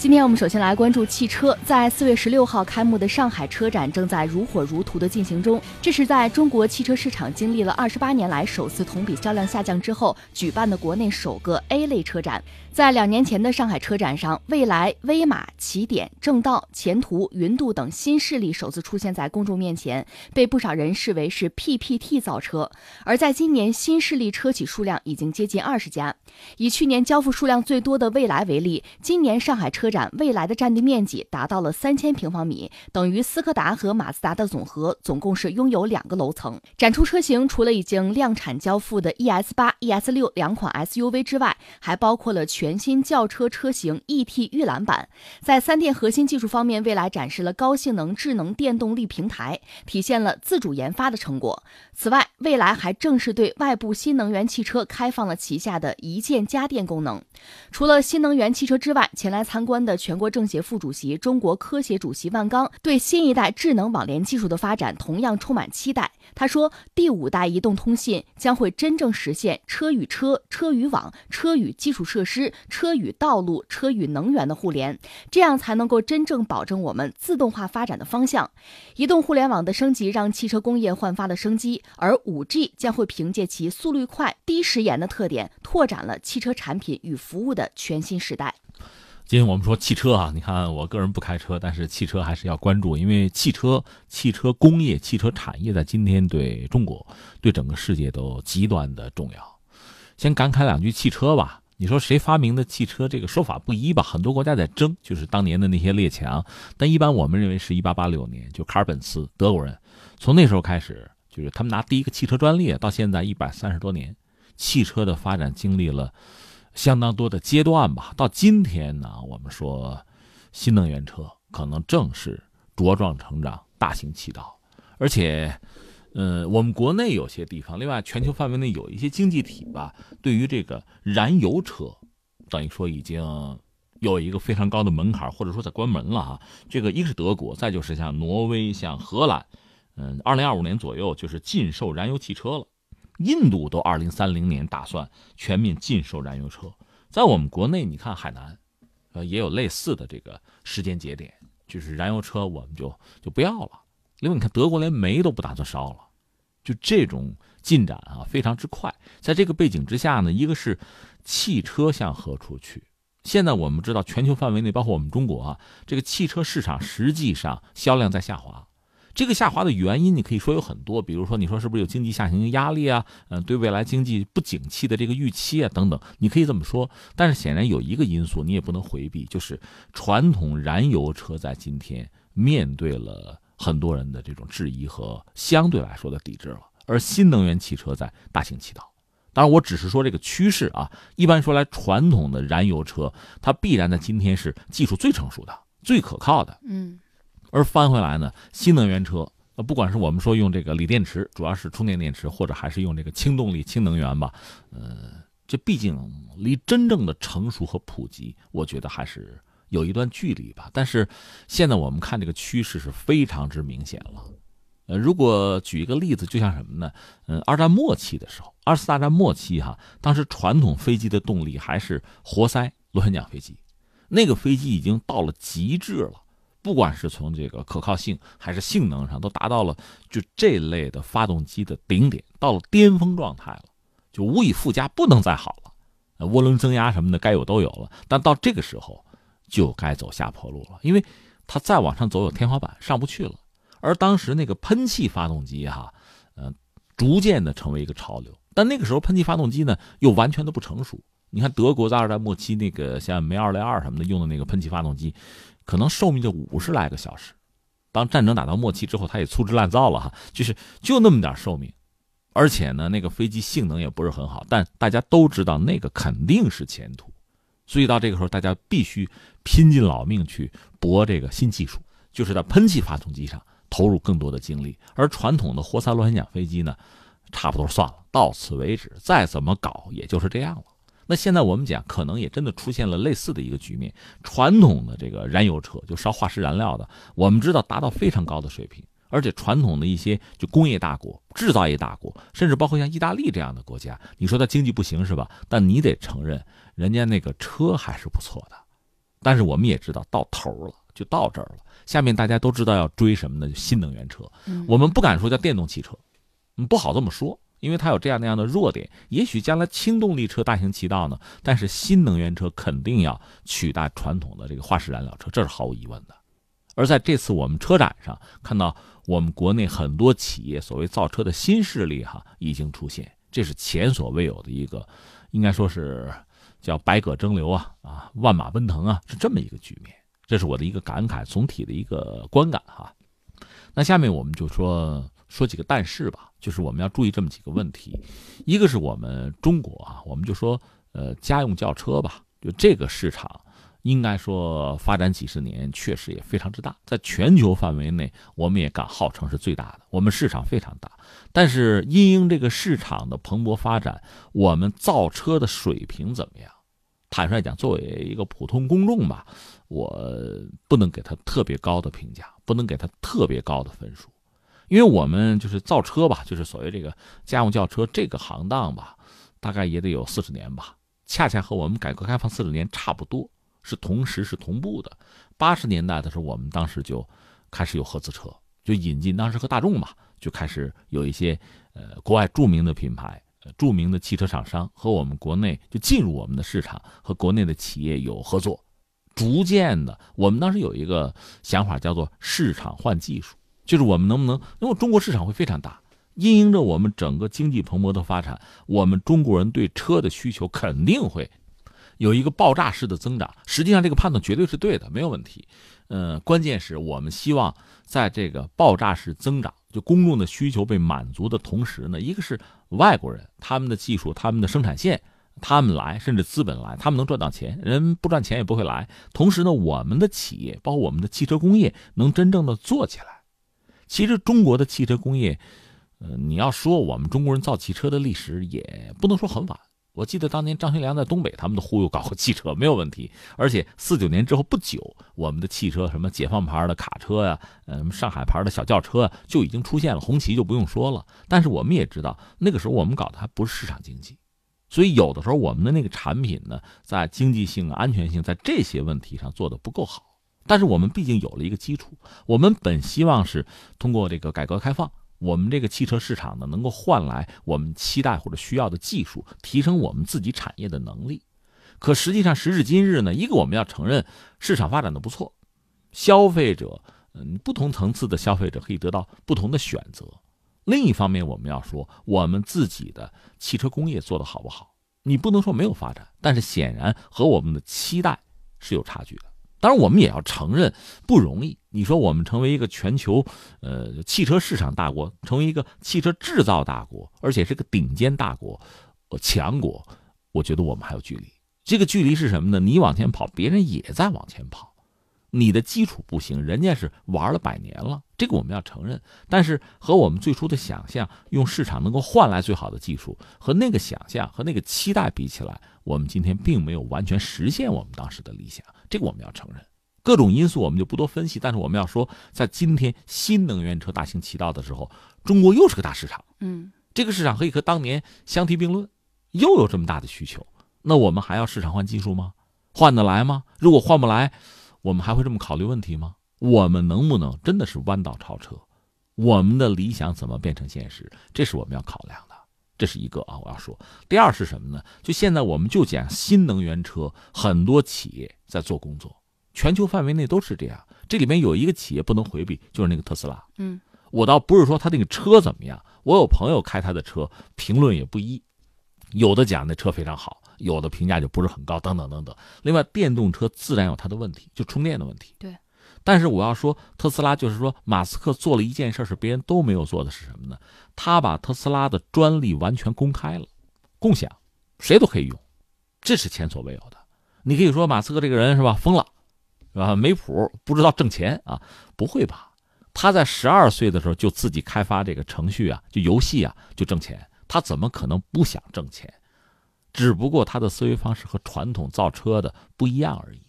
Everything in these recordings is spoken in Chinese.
今天我们首先来关注汽车，在四月十六号开幕的上海车展正在如火如荼的进行中。这是在中国汽车市场经历了二十八年来首次同比销量下降之后举办的国内首个 A 类车展。在两年前的上海车展上，蔚来、威马、起点、正道、前途、云度等新势力首次出现在公众面前，被不少人视为是 PPT 造车。而在今年，新势力车企数量已经接近二十家。以去年交付数量最多的蔚来为例，今年上海车展未来的占地面积达到了三千平方米，等于斯柯达和马自达的总和，总共是拥有两个楼层。展出车型除了已经量产交付的 ES 八、ES 六两款 SUV 之外，还包括了全新轿车车型 ET 预览版。在三电核心技术方面，未来展示了高性能智能电动力平台，体现了自主研发的成果。此外，未来还正式对外部新能源汽车开放了旗下的一键家电功能。除了新能源汽车之外，前来参观。的全国政协副主席、中国科协主席万钢对新一代智能网联技术的发展同样充满期待。他说：“第五代移动通信将会真正实现车与车、车与网、车与基础设施、车与道路、车与能源的互联，这样才能够真正保证我们自动化发展的方向。移动互联网的升级让汽车工业焕发了生机，而五 G 将会凭借其速率快、低时延的特点，拓展了汽车产品与服务的全新时代。”今天我们说汽车啊，你看我个人不开车，但是汽车还是要关注，因为汽车、汽车工业、汽车产业在今天对中国、对整个世界都极端的重要。先感慨两句汽车吧。你说谁发明的汽车？这个说法不一吧？很多国家在争，就是当年的那些列强。但一般我们认为是一八八六年，就卡尔本茨德国人，从那时候开始，就是他们拿第一个汽车专利，到现在一百三十多年，汽车的发展经历了。相当多的阶段吧，到今天呢，我们说新能源车可能正是茁壮成长、大行其道，而且，呃，我们国内有些地方，另外全球范围内有一些经济体吧，对于这个燃油车，等于说已经有一个非常高的门槛，或者说在关门了哈。这个一个是德国，再就是像挪威、像荷兰，嗯，二零二五年左右就是禁售燃油汽车了。印度都二零三零年打算全面禁售燃油车，在我们国内，你看海南，呃，也有类似的这个时间节点，就是燃油车我们就就不要了。另外，你看德国连煤都不打算烧了，就这种进展啊，非常之快。在这个背景之下呢，一个是汽车向何处去？现在我们知道，全球范围内，包括我们中国啊，这个汽车市场实际上销量在下滑。这个下滑的原因，你可以说有很多，比如说你说是不是有经济下行压力啊？嗯，对未来经济不景气的这个预期啊，等等，你可以这么说。但是显然有一个因素你也不能回避，就是传统燃油车在今天面对了很多人的这种质疑和相对来说的抵制了，而新能源汽车在大行其道。当然，我只是说这个趋势啊。一般说来，传统的燃油车它必然在今天是技术最成熟的、最可靠的。嗯。而翻回来呢，新能源车，呃，不管是我们说用这个锂电池，主要是充电电池，或者还是用这个氢动力、氢能源吧，呃，这毕竟离真正的成熟和普及，我觉得还是有一段距离吧。但是现在我们看这个趋势是非常之明显了。呃，如果举一个例子，就像什么呢？嗯，二战末期的时候，二次大战末期哈，当时传统飞机的动力还是活塞螺旋桨飞机，那个飞机已经到了极致了。不管是从这个可靠性还是性能上，都达到了就这类的发动机的顶点，到了巅峰状态了，就无以复加，不能再好了。涡轮增压什么的该有都有了，但到这个时候就该走下坡路了，因为它再往上走有天花板，上不去了。而当时那个喷气发动机哈，呃，逐渐的成为一个潮流，但那个时候喷气发动机呢又完全的不成熟。你看德国在二战末期那个像梅二零二什么的用的那个喷气发动机。可能寿命就五十来个小时，当战争打到末期之后，它也粗制滥造了哈，就是就那么点寿命，而且呢，那个飞机性能也不是很好，但大家都知道那个肯定是前途，所以到这个时候，大家必须拼尽老命去搏这个新技术，就是在喷气发动机上投入更多的精力，而传统的活塞螺旋桨飞机呢，差不多算了，到此为止，再怎么搞也就是这样了。那现在我们讲，可能也真的出现了类似的一个局面。传统的这个燃油车，就烧化石燃料的，我们知道达到非常高的水平，而且传统的一些就工业大国、制造业大国，甚至包括像意大利这样的国家，你说它经济不行是吧？但你得承认，人家那个车还是不错的。但是我们也知道到头了，就到这儿了。下面大家都知道要追什么呢？新能源车。我们不敢说叫电动汽车，嗯，不好这么说，因为它有这样那样的弱点。也许将来轻动力车大行其道呢，但是新能源车肯定要取代传统的这个化石燃料车，这是毫无疑问的。而在这次我们车展上看到，我们国内很多企业所谓造车的新势力哈已经出现，这是前所未有的一个，应该说是叫百舸争流啊啊，万马奔腾啊，是这么一个局面。这是我的一个感慨，总体的一个观感哈。那下面我们就说说几个但是吧，就是我们要注意这么几个问题。一个是我们中国啊，我们就说呃家用轿车吧，就这个市场应该说发展几十年，确实也非常之大，在全球范围内，我们也敢号称是最大的，我们市场非常大。但是因应这个市场的蓬勃发展，我们造车的水平怎么样？坦率讲，作为一个普通公众吧，我不能给他特别高的评价，不能给他特别高的分数，因为我们就是造车吧，就是所谓这个家用轿车这个行当吧，大概也得有四十年吧，恰恰和我们改革开放四十年差不多，是同时是同步的。八十年代的时候，我们当时就开始有合资车，就引进，当时和大众嘛，就开始有一些呃国外著名的品牌。著名的汽车厂商和我们国内就进入我们的市场，和国内的企业有合作，逐渐的，我们当时有一个想法叫做市场换技术，就是我们能不能，因为中国市场会非常大，因应着我们整个经济蓬勃的发展，我们中国人对车的需求肯定会有一个爆炸式的增长。实际上，这个判断绝对是对的，没有问题。嗯，关键是我们希望在这个爆炸式增长。就公众的需求被满足的同时呢，一个是外国人，他们的技术、他们的生产线，他们来，甚至资本来，他们能赚到钱，人不赚钱也不会来。同时呢，我们的企业，包括我们的汽车工业，能真正的做起来。其实中国的汽车工业，呃，你要说我们中国人造汽车的历史，也不能说很晚。我记得当年张学良在东北，他们都忽悠搞过汽车 没有问题。而且四九年之后不久，我们的汽车什么解放牌的卡车呀，呃，上海牌的小轿车就已经出现了，红旗就不用说了。但是我们也知道，那个时候我们搞的还不是市场经济，所以有的时候我们的那个产品呢，在经济性、安全性，在这些问题上做的不够好。但是我们毕竟有了一个基础，我们本希望是通过这个改革开放。我们这个汽车市场呢，能够换来我们期待或者需要的技术，提升我们自己产业的能力。可实际上，时至今日呢，一个我们要承认市场发展的不错，消费者，嗯，不同层次的消费者可以得到不同的选择。另一方面，我们要说我们自己的汽车工业做得好不好？你不能说没有发展，但是显然和我们的期待是有差距的。当然，我们也要承认不容易。你说我们成为一个全球，呃，汽车市场大国，成为一个汽车制造大国，而且是个顶尖大国、呃强国，我觉得我们还有距离。这个距离是什么呢？你往前跑，别人也在往前跑。你的基础不行，人家是玩了百年了，这个我们要承认。但是和我们最初的想象，用市场能够换来最好的技术，和那个想象和那个期待比起来，我们今天并没有完全实现我们当时的理想。这个我们要承认，各种因素我们就不多分析。但是我们要说，在今天新能源车大行其道的时候，中国又是个大市场。嗯，这个市场可以和当年相提并论，又有这么大的需求，那我们还要市场换技术吗？换得来吗？如果换不来，我们还会这么考虑问题吗？我们能不能真的是弯道超车？我们的理想怎么变成现实？这是我们要考量的。这是一个啊，我要说。第二是什么呢？就现在我们就讲新能源车，很多企业在做工作，全球范围内都是这样。这里面有一个企业不能回避，就是那个特斯拉。嗯，我倒不是说他那个车怎么样，我有朋友开他的车，评论也不一，有的讲那车非常好，有的评价就不是很高，等等等等。另外，电动车自然有它的问题，就充电的问题。对。但是我要说，特斯拉就是说，马斯克做了一件事，是别人都没有做的，是什么呢？他把特斯拉的专利完全公开了，共享，谁都可以用，这是前所未有的。你可以说马斯克这个人是吧，疯了，是吧？没谱，不知道挣钱啊？不会吧？他在十二岁的时候就自己开发这个程序啊，就游戏啊，就挣钱。他怎么可能不想挣钱？只不过他的思维方式和传统造车的不一样而已。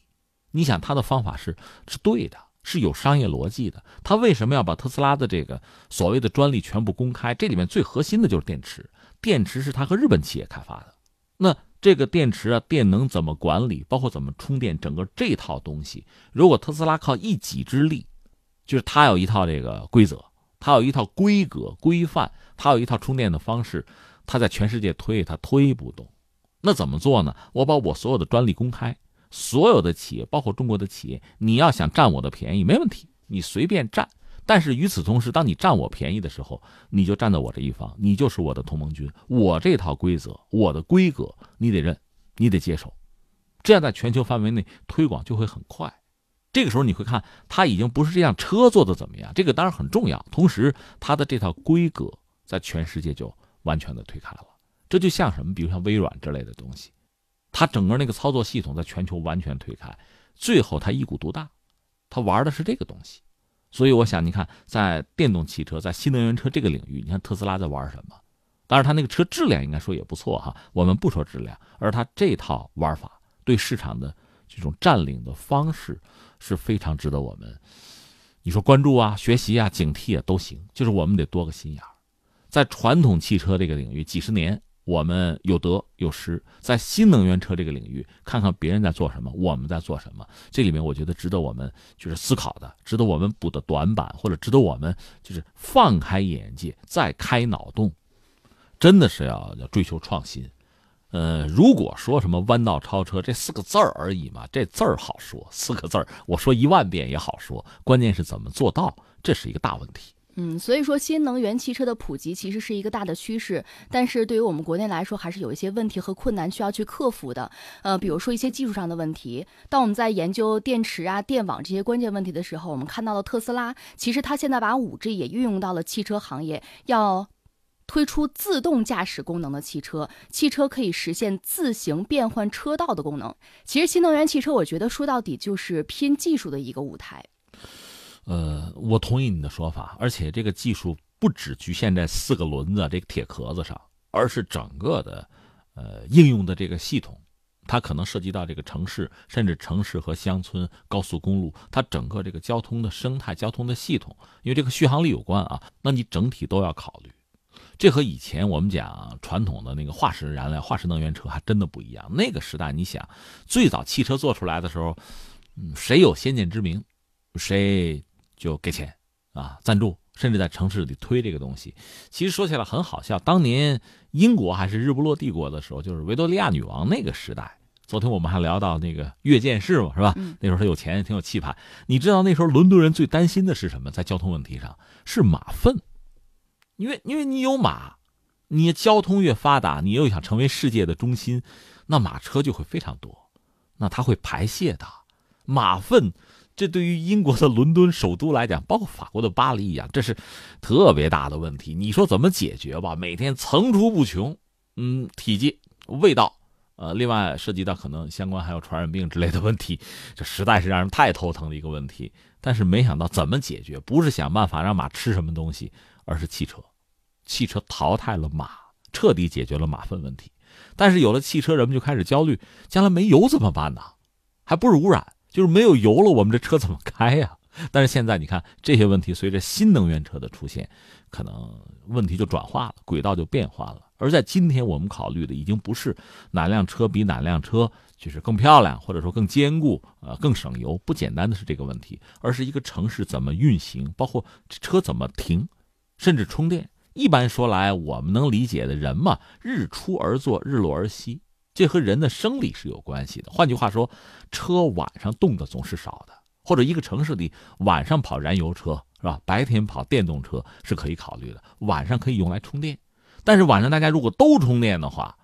你想他的方法是是对的，是有商业逻辑的。他为什么要把特斯拉的这个所谓的专利全部公开？这里面最核心的就是电池，电池是他和日本企业开发的。那这个电池啊，电能怎么管理，包括怎么充电，整个这套东西，如果特斯拉靠一己之力，就是他有一套这个规则，他有一套规格规范，他有一套充电的方式，他在全世界推，他推不动。那怎么做呢？我把我所有的专利公开，所有的企业，包括中国的企业，你要想占我的便宜，没问题，你随便占。但是与此同时，当你占我便宜的时候，你就站在我这一方，你就是我的同盟军。我这套规则，我的规格，你得认，你得接受，这样在全球范围内推广就会很快。这个时候你会看，它已经不是这辆车做的怎么样，这个当然很重要。同时，它的这套规格在全世界就完全的推开了。这就像什么？比如像微软之类的东西，它整个那个操作系统在全球完全推开，最后它一股独大，它玩的是这个东西。所以我想，你看，在电动汽车、在新能源车这个领域，你看特斯拉在玩什么？当然，它那个车质量应该说也不错哈。我们不说质量，而它这套玩法对市场的这种占领的方式是非常值得我们，你说关注啊、学习啊、警惕啊都行。就是我们得多个心眼，在传统汽车这个领域，几十年。我们有得有失，在新能源车这个领域，看看别人在做什么，我们在做什么。这里面我觉得值得我们就是思考的，值得我们补的短板，或者值得我们就是放开眼界，再开脑洞。真的是要要追求创新。呃，如果说什么弯道超车这四个字儿而已嘛，这字儿好说，四个字儿我说一万遍也好说，关键是怎么做到，这是一个大问题。嗯，所以说新能源汽车的普及其实是一个大的趋势，但是对于我们国内来说，还是有一些问题和困难需要去克服的。呃，比如说一些技术上的问题。当我们在研究电池啊、电网这些关键问题的时候，我们看到了特斯拉，其实它现在把五 G 也运用到了汽车行业，要推出自动驾驶功能的汽车，汽车可以实现自行变换车道的功能。其实新能源汽车，我觉得说到底就是拼技术的一个舞台。呃，我同意你的说法，而且这个技术不只局限在四个轮子这个铁壳子上，而是整个的，呃，应用的这个系统，它可能涉及到这个城市，甚至城市和乡村、高速公路，它整个这个交通的生态、交通的系统，因为这个续航力有关啊，那你整体都要考虑。这和以前我们讲传统的那个化石燃料、化石能源车还真的不一样。那个时代，你想，最早汽车做出来的时候，嗯，谁有先见之明，谁。就给钱，啊，赞助，甚至在城市里推这个东西。其实说起来很好笑，当年英国还是日不落帝国的时候，就是维多利亚女王那个时代。昨天我们还聊到那个阅见士嘛，是吧？那时候他有钱，挺有气派。你知道那时候伦敦人最担心的是什么？在交通问题上是马粪，因为因为你有马，你交通越发达，你又想成为世界的中心，那马车就会非常多，那它会排泄的马粪。这对于英国的伦敦首都来讲，包括法国的巴黎一样，这是特别大的问题。你说怎么解决吧？每天层出不穷，嗯，体积、味道，呃，另外涉及到可能相关还有传染病之类的问题，这实在是让人太头疼的一个问题。但是没想到怎么解决？不是想办法让马吃什么东西，而是汽车，汽车淘汰了马，彻底解决了马粪问题。但是有了汽车，人们就开始焦虑，将来没油怎么办呢？还不是污染。就是没有油了，我们这车怎么开呀？但是现在你看这些问题，随着新能源车的出现，可能问题就转化了，轨道就变化了。而在今天，我们考虑的已经不是哪辆车比哪辆车就是更漂亮，或者说更坚固，呃，更省油，不简单的是这个问题，而是一个城市怎么运行，包括车怎么停，甚至充电。一般说来，我们能理解的人嘛，日出而作，日落而息。这和人的生理是有关系的。换句话说，车晚上动的总是少的，或者一个城市里晚上跑燃油车是吧？白天跑电动车是可以考虑的，晚上可以用来充电。但是晚上大家如果都充电的话，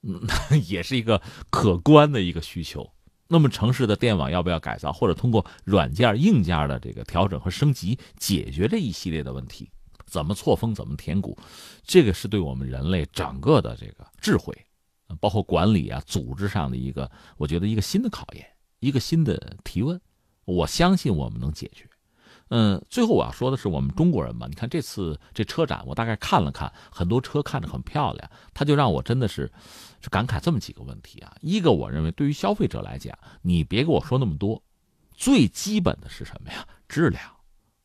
那 也是一个可观的一个需求。那么城市的电网要不要改造，或者通过软件、硬件的这个调整和升级，解决这一系列的问题？怎么错峰，怎么填谷？这个是对我们人类整个的这个智慧。包括管理啊、组织上的一个，我觉得一个新的考验，一个新的提问，我相信我们能解决。嗯，最后我要说的是，我们中国人嘛，你看这次这车展，我大概看了看，很多车看着很漂亮，它就让我真的是，是感慨这么几个问题啊。一个，我认为对于消费者来讲，你别跟我说那么多，最基本的是什么呀？质量，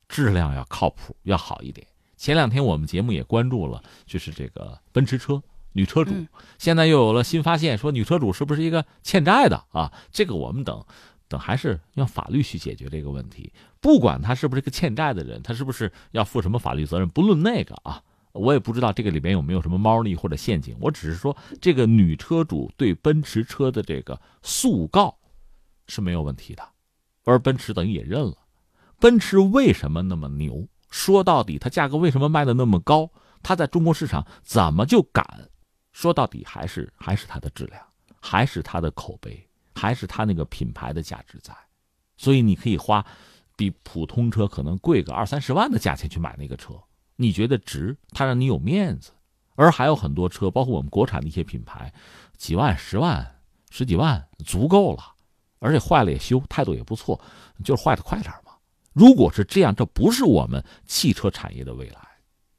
质量要靠谱，要好一点。前两天我们节目也关注了，就是这个奔驰车。女车主。现在又有了新发现，说女车主是不是一个欠债的啊？这个我们等等还是用法律去解决这个问题。不管他是不是个欠债的人，他是不是要负什么法律责任，不论那个啊，我也不知道这个里边有没有什么猫腻或者陷阱。我只是说，这个女车主对奔驰车的这个诉告是没有问题的，而奔驰等于也认了。奔驰为什么那么牛？说到底，它价格为什么卖的那么高？它在中国市场怎么就敢？说到底，还是还是它的质量，还是它的口碑，还是它那个品牌的价值在。所以你可以花比普通车可能贵个二三十万的价钱去买那个车，你觉得值？它让你有面子。而还有很多车，包括我们国产的一些品牌，几万、十万、十几万足够了，而且坏了也修，态度也不错，就是坏的快点嘛。如果是这样，这不是我们汽车产业的未来。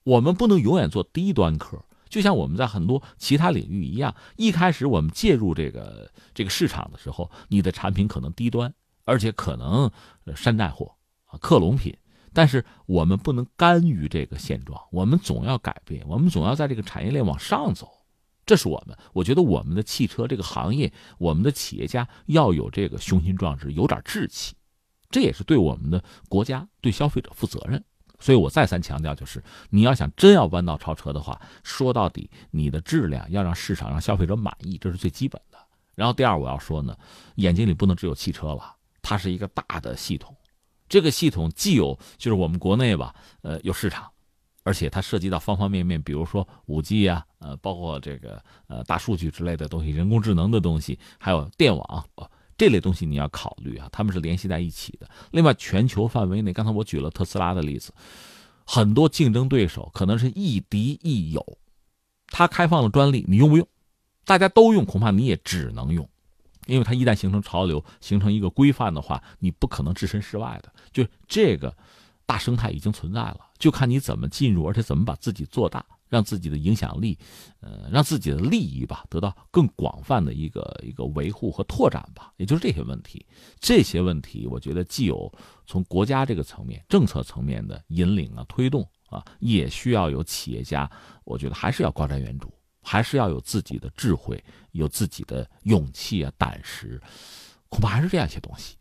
我们不能永远做低端客，就像我们在很多其他领域一样。一开始我们介入这个这个市场的时候，你的产品可能低端，而且可能山寨货、克隆品。但是我们不能甘于这个现状，我们总要改变，我们总要在这个产业链往上走。这是我们，我觉得我们的汽车这个行业，我们的企业家要有这个雄心壮志，有点志气。这也是对我们的国家、对消费者负责任，所以我再三强调，就是你要想真要弯道超车的话，说到底，你的质量要让市场、让消费者满意，这是最基本的。然后第二，我要说呢，眼睛里不能只有汽车了，它是一个大的系统，这个系统既有就是我们国内吧，呃，有市场，而且它涉及到方方面面，比如说五 G 啊，呃，包括这个呃大数据之类的东西，人工智能的东西，还有电网。这类东西你要考虑啊，他们是联系在一起的。另外，全球范围内，刚才我举了特斯拉的例子，很多竞争对手可能是亦敌亦友。他开放了专利，你用不用？大家都用，恐怕你也只能用，因为它一旦形成潮流，形成一个规范的话，你不可能置身事外的。就这个大生态已经存在了，就看你怎么进入，而且怎么把自己做大。让自己的影响力，呃，让自己的利益吧得到更广泛的一个一个维护和拓展吧，也就是这些问题。这些问题，我觉得既有从国家这个层面、政策层面的引领啊、推动啊，也需要有企业家，我觉得还是要高瞻远瞩，还是要有自己的智慧、有自己的勇气啊、胆识，恐怕还是这样一些东西。